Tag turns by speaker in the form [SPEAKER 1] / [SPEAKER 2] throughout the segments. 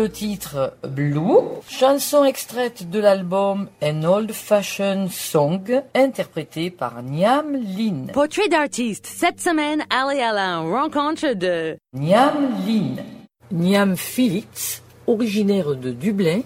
[SPEAKER 1] le titre Blue, chanson extraite de l'album An Old Fashioned Song, interprétée par Niam Lin.
[SPEAKER 2] Portrait d'artiste. Cette semaine, Ali Alain, rencontre de
[SPEAKER 1] Niam Lin. Niam Phillips, originaire de Dublin,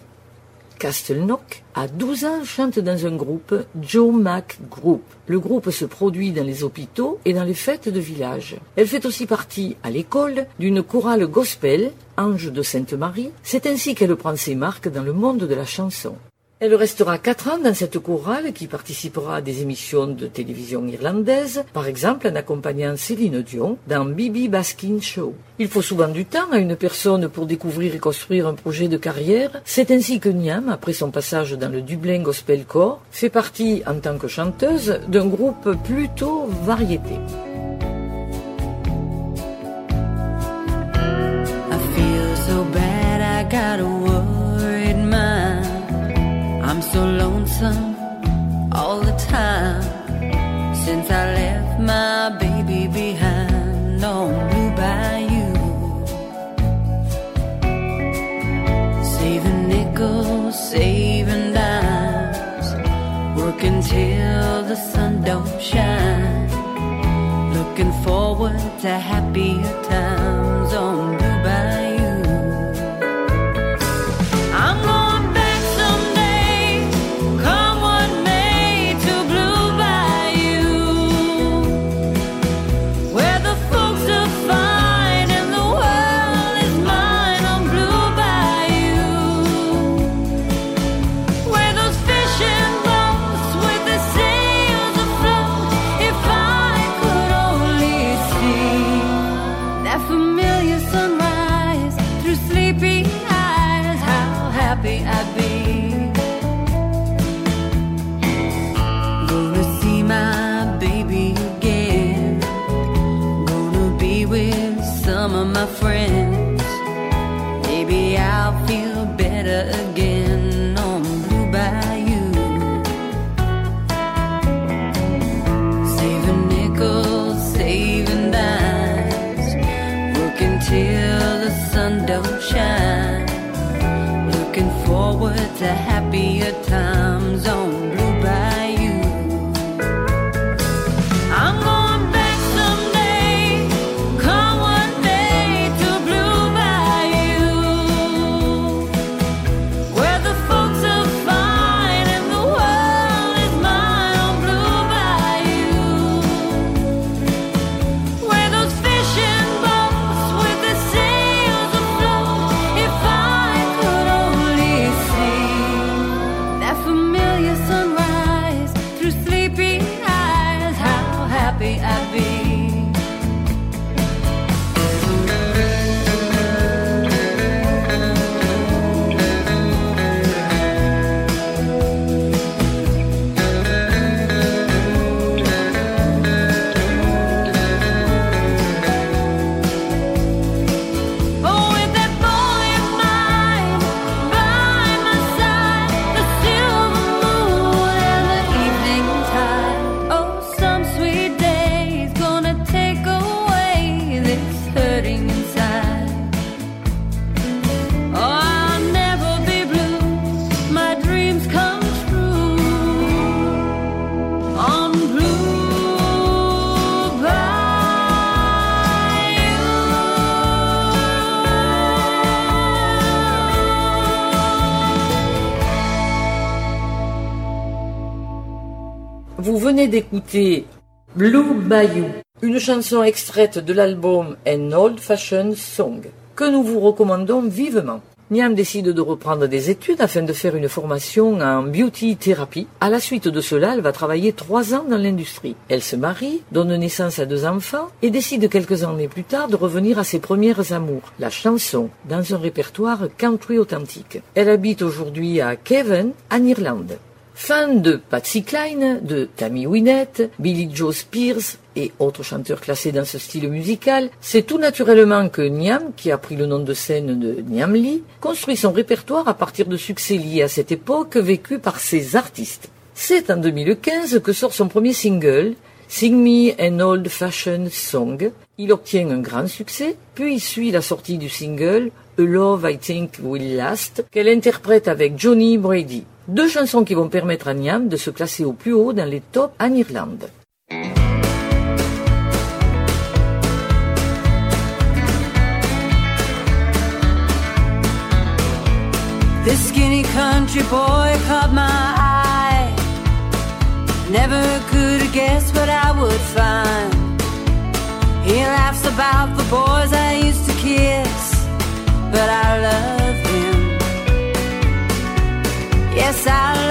[SPEAKER 1] Castleknock, à 12 ans, chante dans un groupe, Joe Mac Group. Le groupe se produit dans les hôpitaux et dans les fêtes de village. Elle fait aussi partie, à l'école, d'une chorale gospel, Ange de Sainte-Marie. C'est ainsi qu'elle prend ses marques dans le monde de la chanson. Elle restera quatre ans dans cette chorale qui participera à des émissions de télévision irlandaises, par exemple en accompagnant Céline Dion dans Bibi Baskin Show. Il faut souvent du temps à une personne pour découvrir et construire un projet de carrière. C'est ainsi que Niam, après son passage dans le Dublin Gospel Corps, fait partie en tant que chanteuse d'un groupe plutôt variété.
[SPEAKER 3] So lonesome all the time since I left my baby behind on Blue Bayou. Saving nickels, saving dimes, working till the sun don't shine. Looking forward to happier times
[SPEAKER 1] d'écouter Blue Bayou, une chanson extraite de l'album An Old Fashioned Song, que nous vous recommandons vivement. Niam décide de reprendre des études afin de faire une formation en beauty thérapie. À la suite de cela, elle va travailler trois ans dans l'industrie. Elle se marie, donne naissance à deux enfants et décide quelques années plus tard de revenir à ses premières amours, la chanson, dans un répertoire country authentique. Elle habite aujourd'hui à Cavan, en Irlande. Fan de Patsy Cline, de Tammy Wynette, Billy Joe Spears et autres chanteurs classés dans ce style musical, c'est tout naturellement que Niam, qui a pris le nom de scène de Niam Lee, construit son répertoire à partir de succès liés à cette époque vécue par ses artistes. C'est en 2015 que sort son premier single, Sing Me an Old Fashioned Song. Il obtient un grand succès, puis suit la sortie du single
[SPEAKER 3] A Love I Think Will Last, qu'elle interprète avec Johnny Brady. Deux chansons qui vont permettre à Niam de se classer au plus haut dans les tops en Irlande.
[SPEAKER 4] This skinny country boy caught my eye. Never could have guessed what I would find. He laughs about the boys I used to kiss, but
[SPEAKER 3] pasar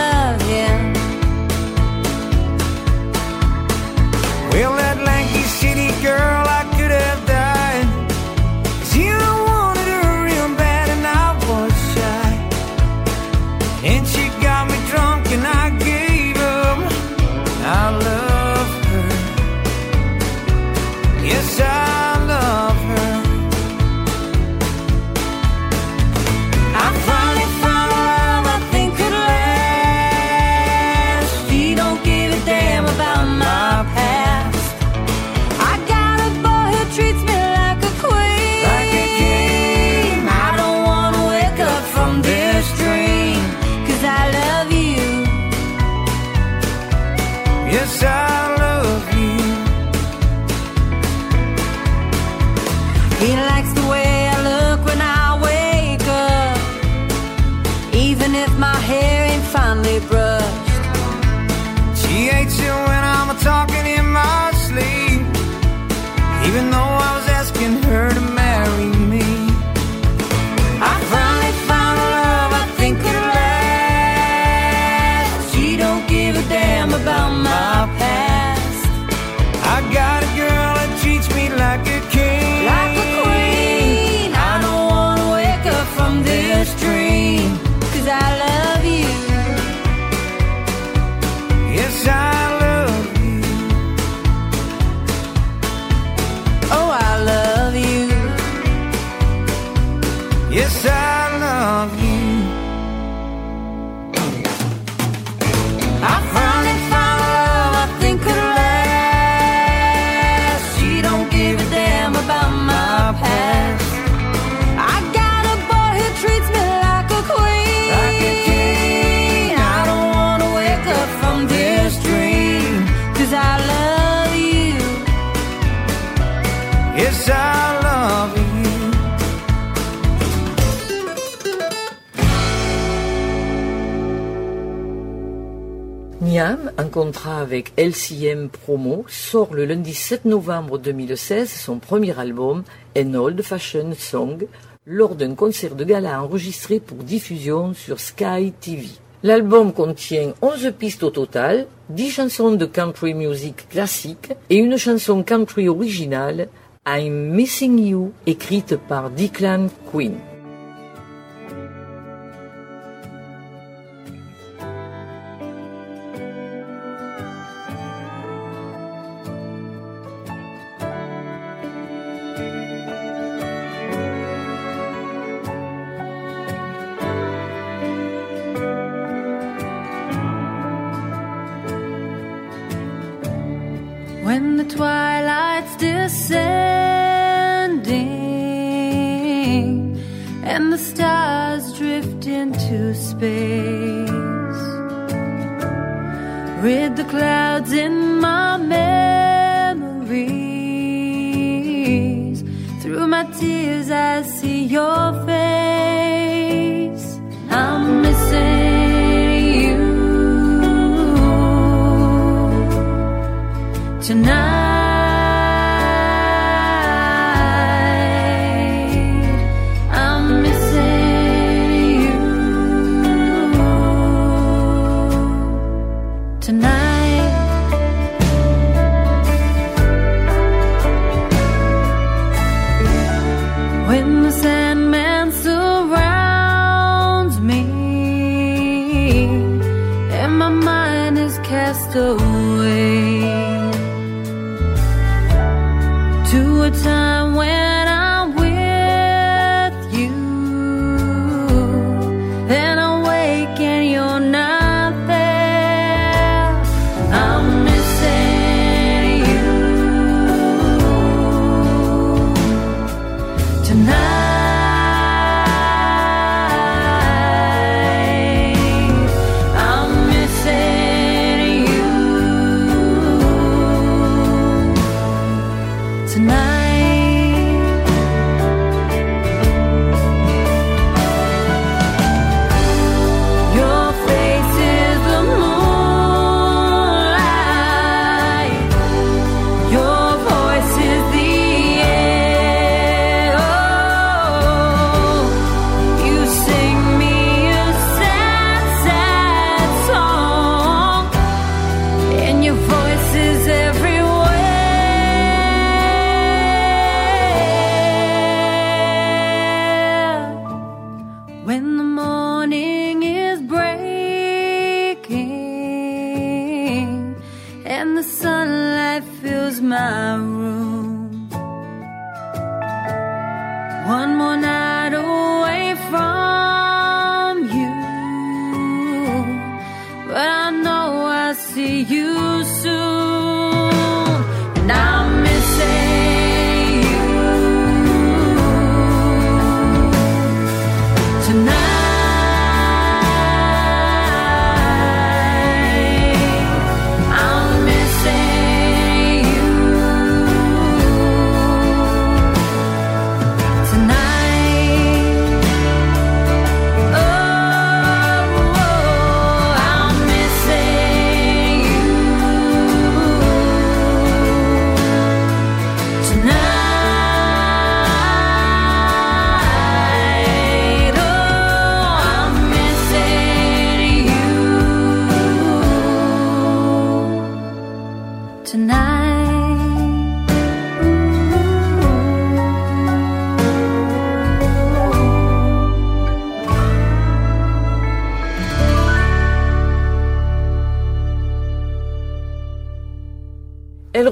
[SPEAKER 3] En contrat avec LCM Promo, sort le lundi 7 novembre 2016 son premier album, An Old Fashioned Song, lors d'un concert de gala enregistré pour diffusion sur Sky TV. L'album contient 11 pistes au total, 10 chansons de country music classique et une chanson country originale, I'm Missing You, écrite par Declan Quinn.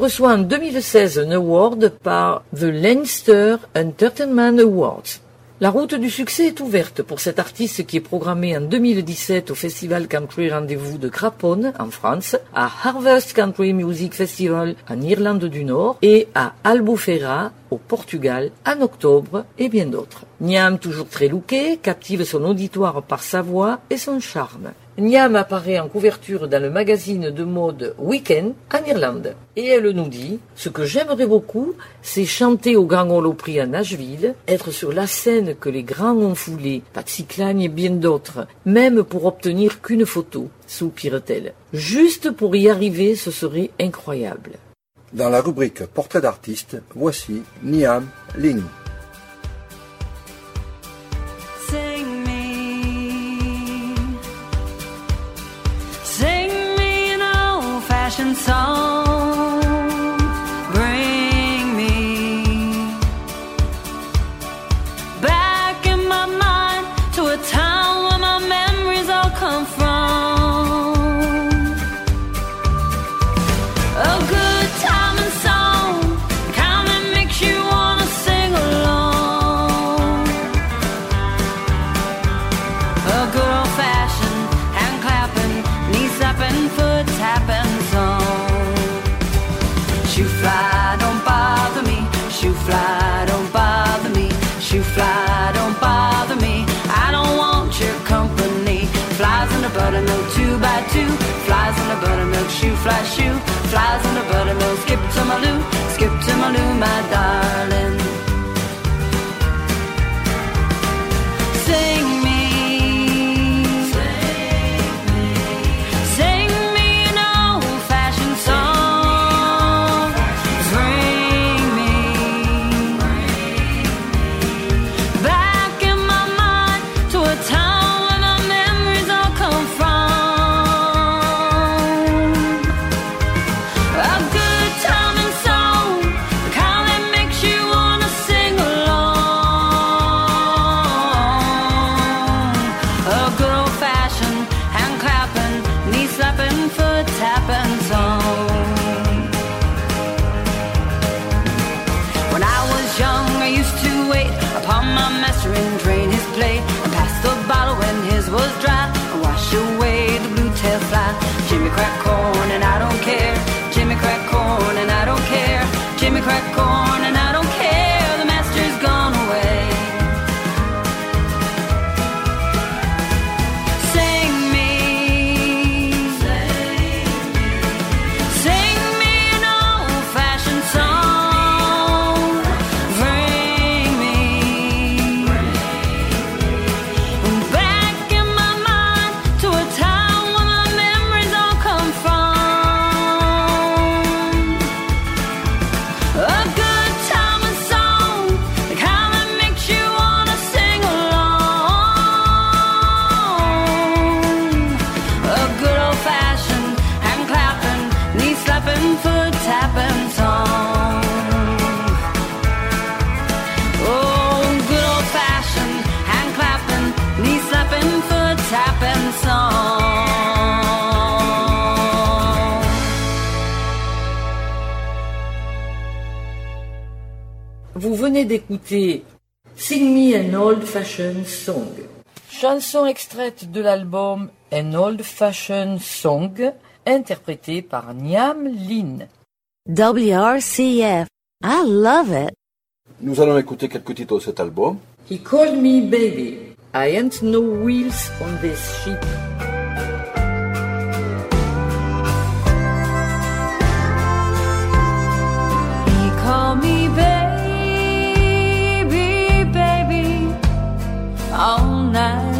[SPEAKER 1] Reçoit en 2016 un award par The Leinster Entertainment Awards. La route du succès est ouverte pour cet artiste qui est programmé en 2017 au Festival Country Rendez-vous de Craponne en France, à Harvest Country Music Festival en Irlande du Nord et à Albufeira au Portugal en octobre et bien d'autres. Niam, toujours très looké, captive son auditoire par sa voix et son charme. Niam apparaît en couverture dans le magazine de mode Weekend en Irlande. Et elle nous dit, ce que j'aimerais beaucoup, c'est chanter au Grand Opry à Nashville, être sur la scène que les grands ont foulée, Patsy Cline et bien d'autres, même pour obtenir qu'une photo, soupire-t-elle. Juste pour y arriver, ce serait incroyable.
[SPEAKER 5] Dans la rubrique Portrait d'artiste, voici Niam.
[SPEAKER 3] Song. Buttermilk, two by two. Flies in a buttermilk, shoe fly, shoe. Flies in a buttermilk, skip to my loo, skip to my loo, my darling. upon my master and drain his plate and pass the bottle when his was dry and wash away the blue tail fly. Jimmy crack Corn. Vous venez d'écouter Sing Me an Old Fashioned Song, chanson extraite de l'album An Old Fashioned Song, interprétée par Niam Lin.
[SPEAKER 2] WRCF, I love it.
[SPEAKER 6] Nous allons écouter quelques titres de cet album.
[SPEAKER 3] He called me baby. I ain't no wheels on this ship.
[SPEAKER 7] 날.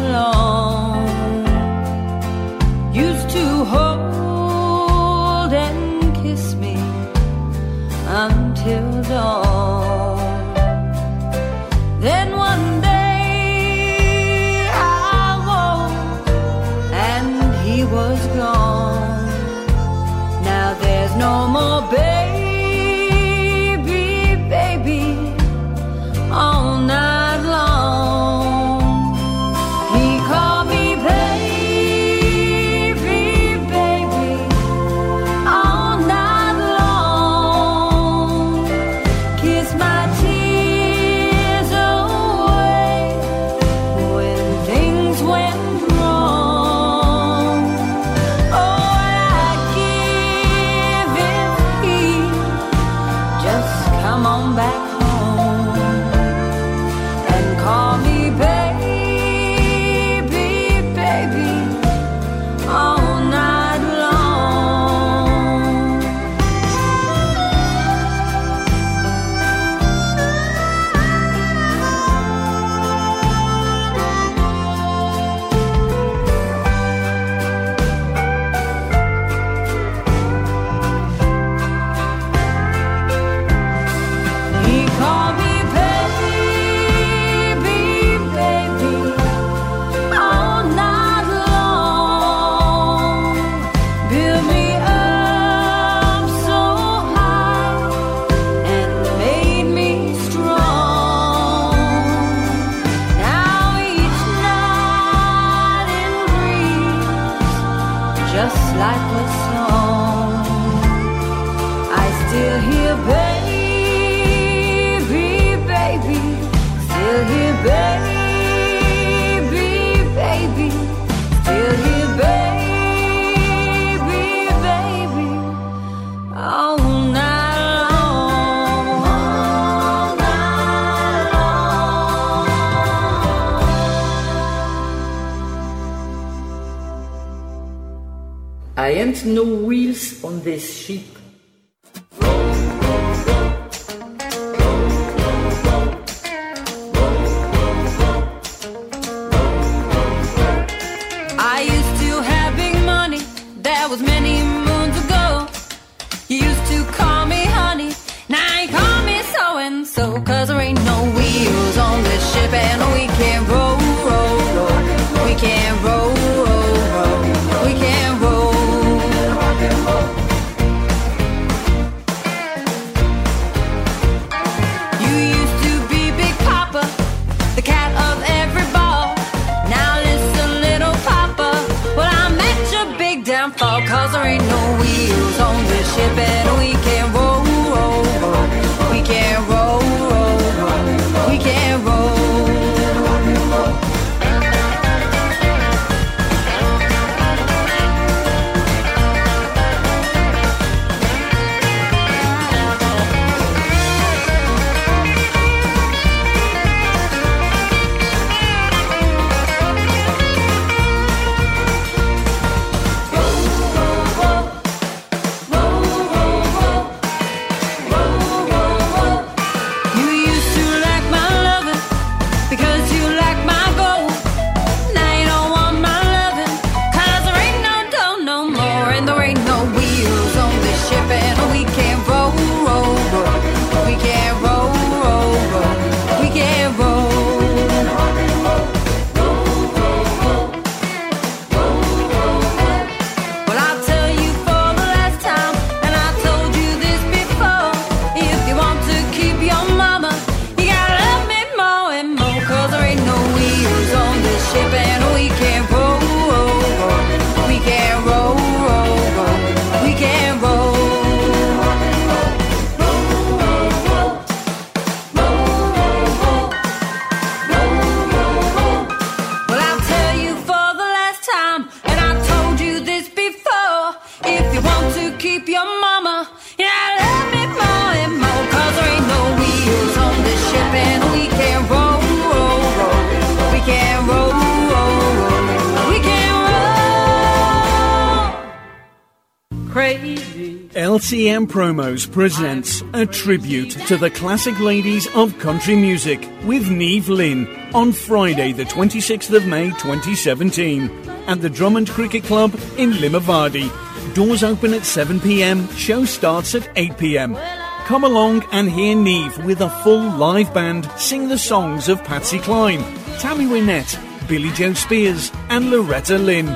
[SPEAKER 7] Promos presents a tribute to the classic ladies of country music with Neve Lynn on Friday, the 26th of May 2017 at the Drummond Cricket Club in Limavady. Doors open at 7 pm, show starts at 8 pm. Come along and hear Neve with a full live band sing the songs of Patsy Cline, Tammy Wynette, Billy Joe Spears, and Loretta Lynn.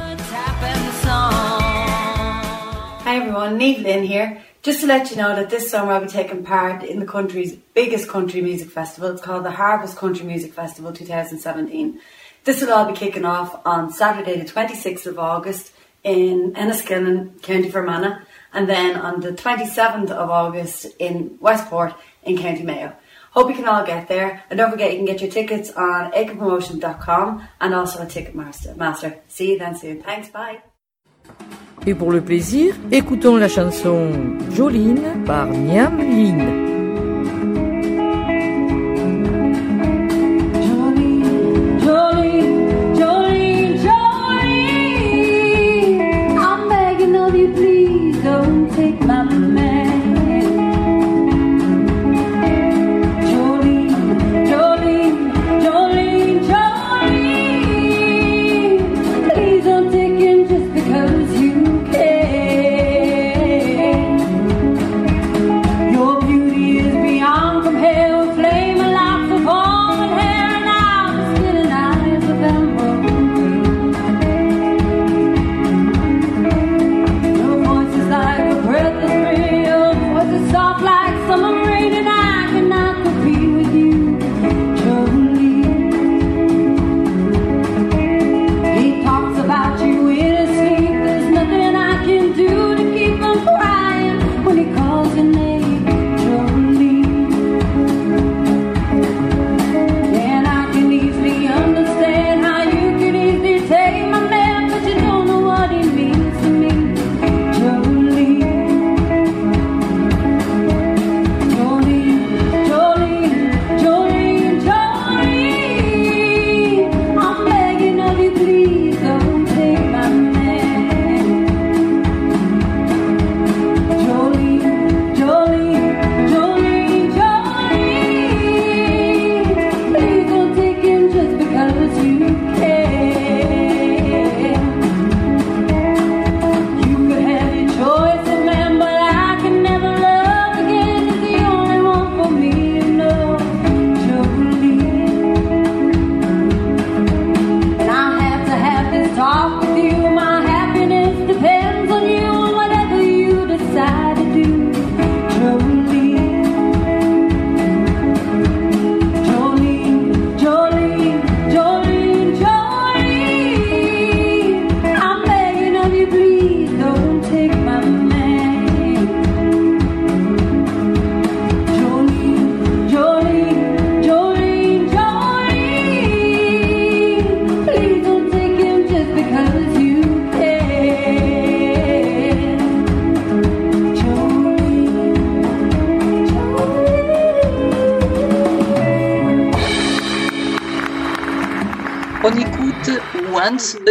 [SPEAKER 8] Hi everyone, Neve Lynn here. Just to let you know that this summer I'll be taking part in the country's biggest country music festival. It's called the Harvest Country Music Festival 2017. This will all be kicking off on Saturday the 26th of August in Enniskillen, County Fermanagh, and then on the 27th of August in Westport in County Mayo. Hope you can all get there, and don't forget you can get your tickets on acrepromotion.com and also at Ticketmaster. Master. See you then soon. Thanks, bye.
[SPEAKER 3] Et pour le plaisir, écoutons la chanson Jolene par Niam Lin.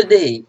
[SPEAKER 9] today.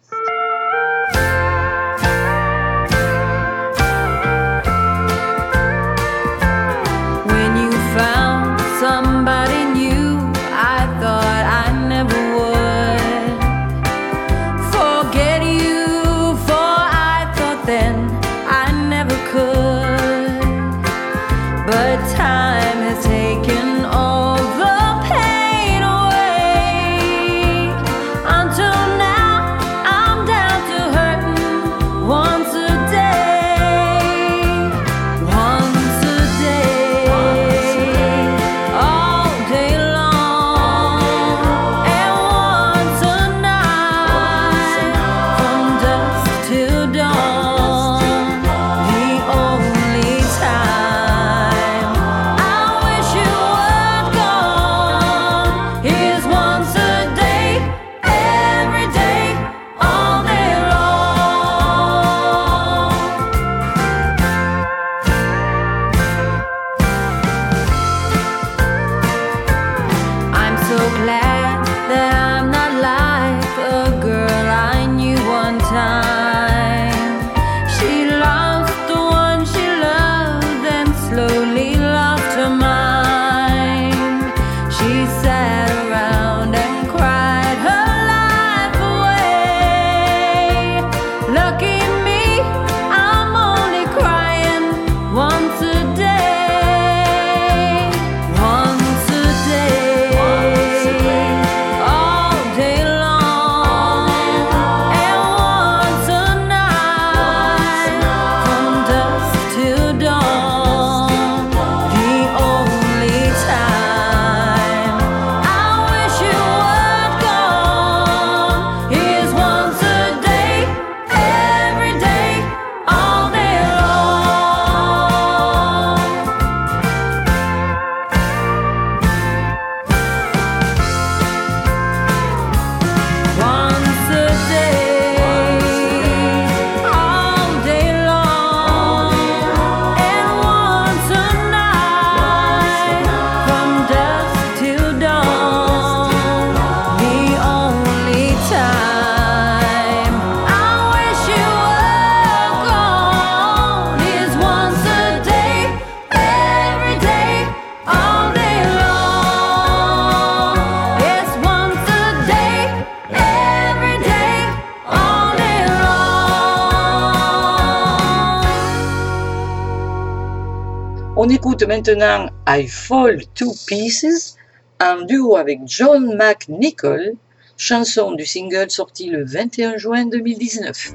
[SPEAKER 9] On
[SPEAKER 10] écoute
[SPEAKER 9] maintenant I Fall to Pieces en duo avec John McNichol, chanson du single sorti le 21 juin 2019.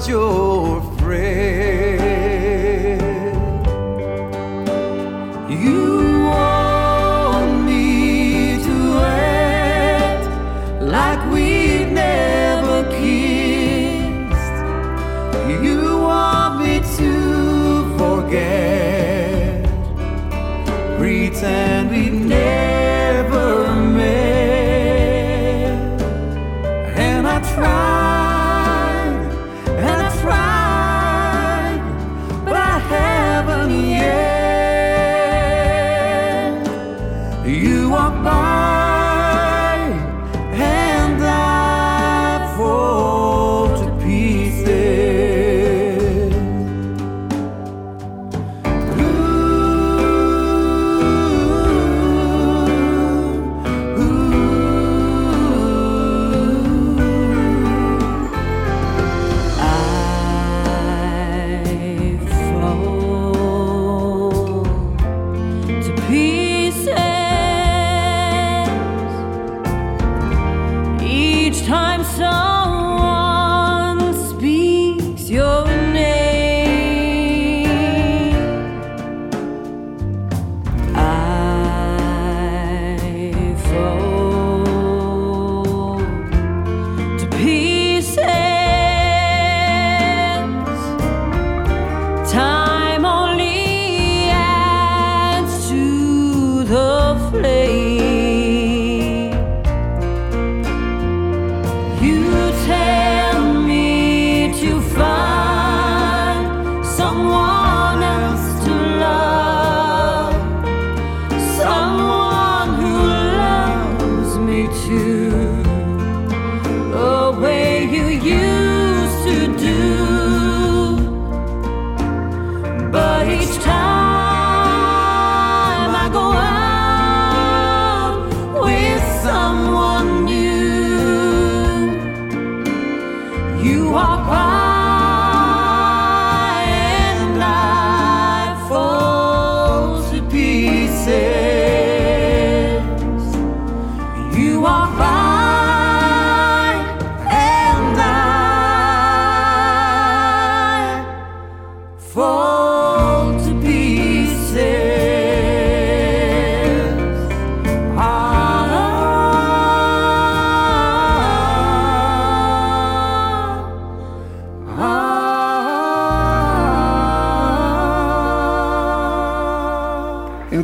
[SPEAKER 5] 就。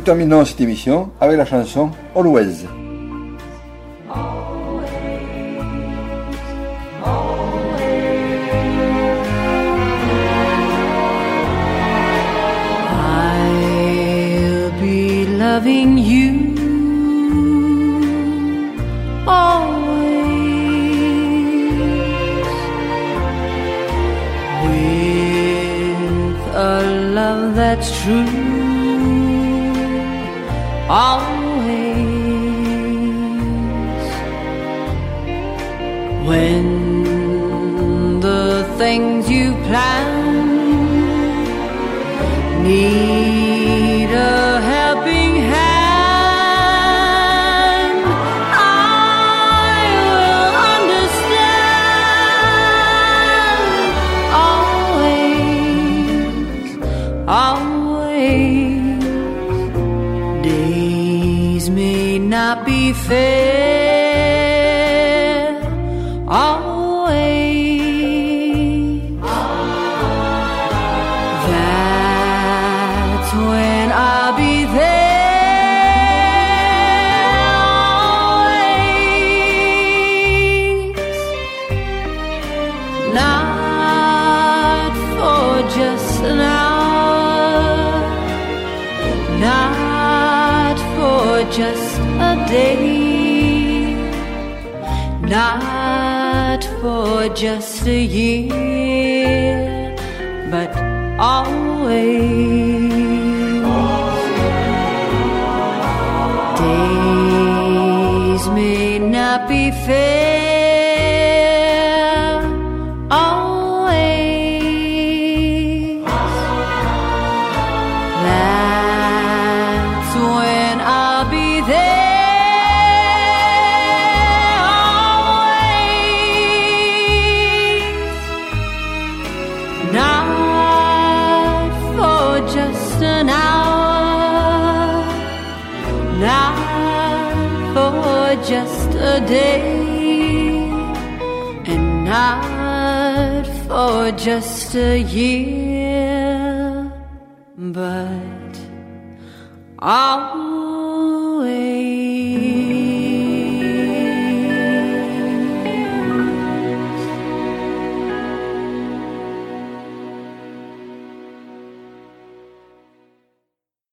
[SPEAKER 5] terminons cette émission avec la chanson Always.
[SPEAKER 3] loving you always with a love that's true. always. When the things you plan need. face not for just a year, but always. Days may not be fair, just a year, but always.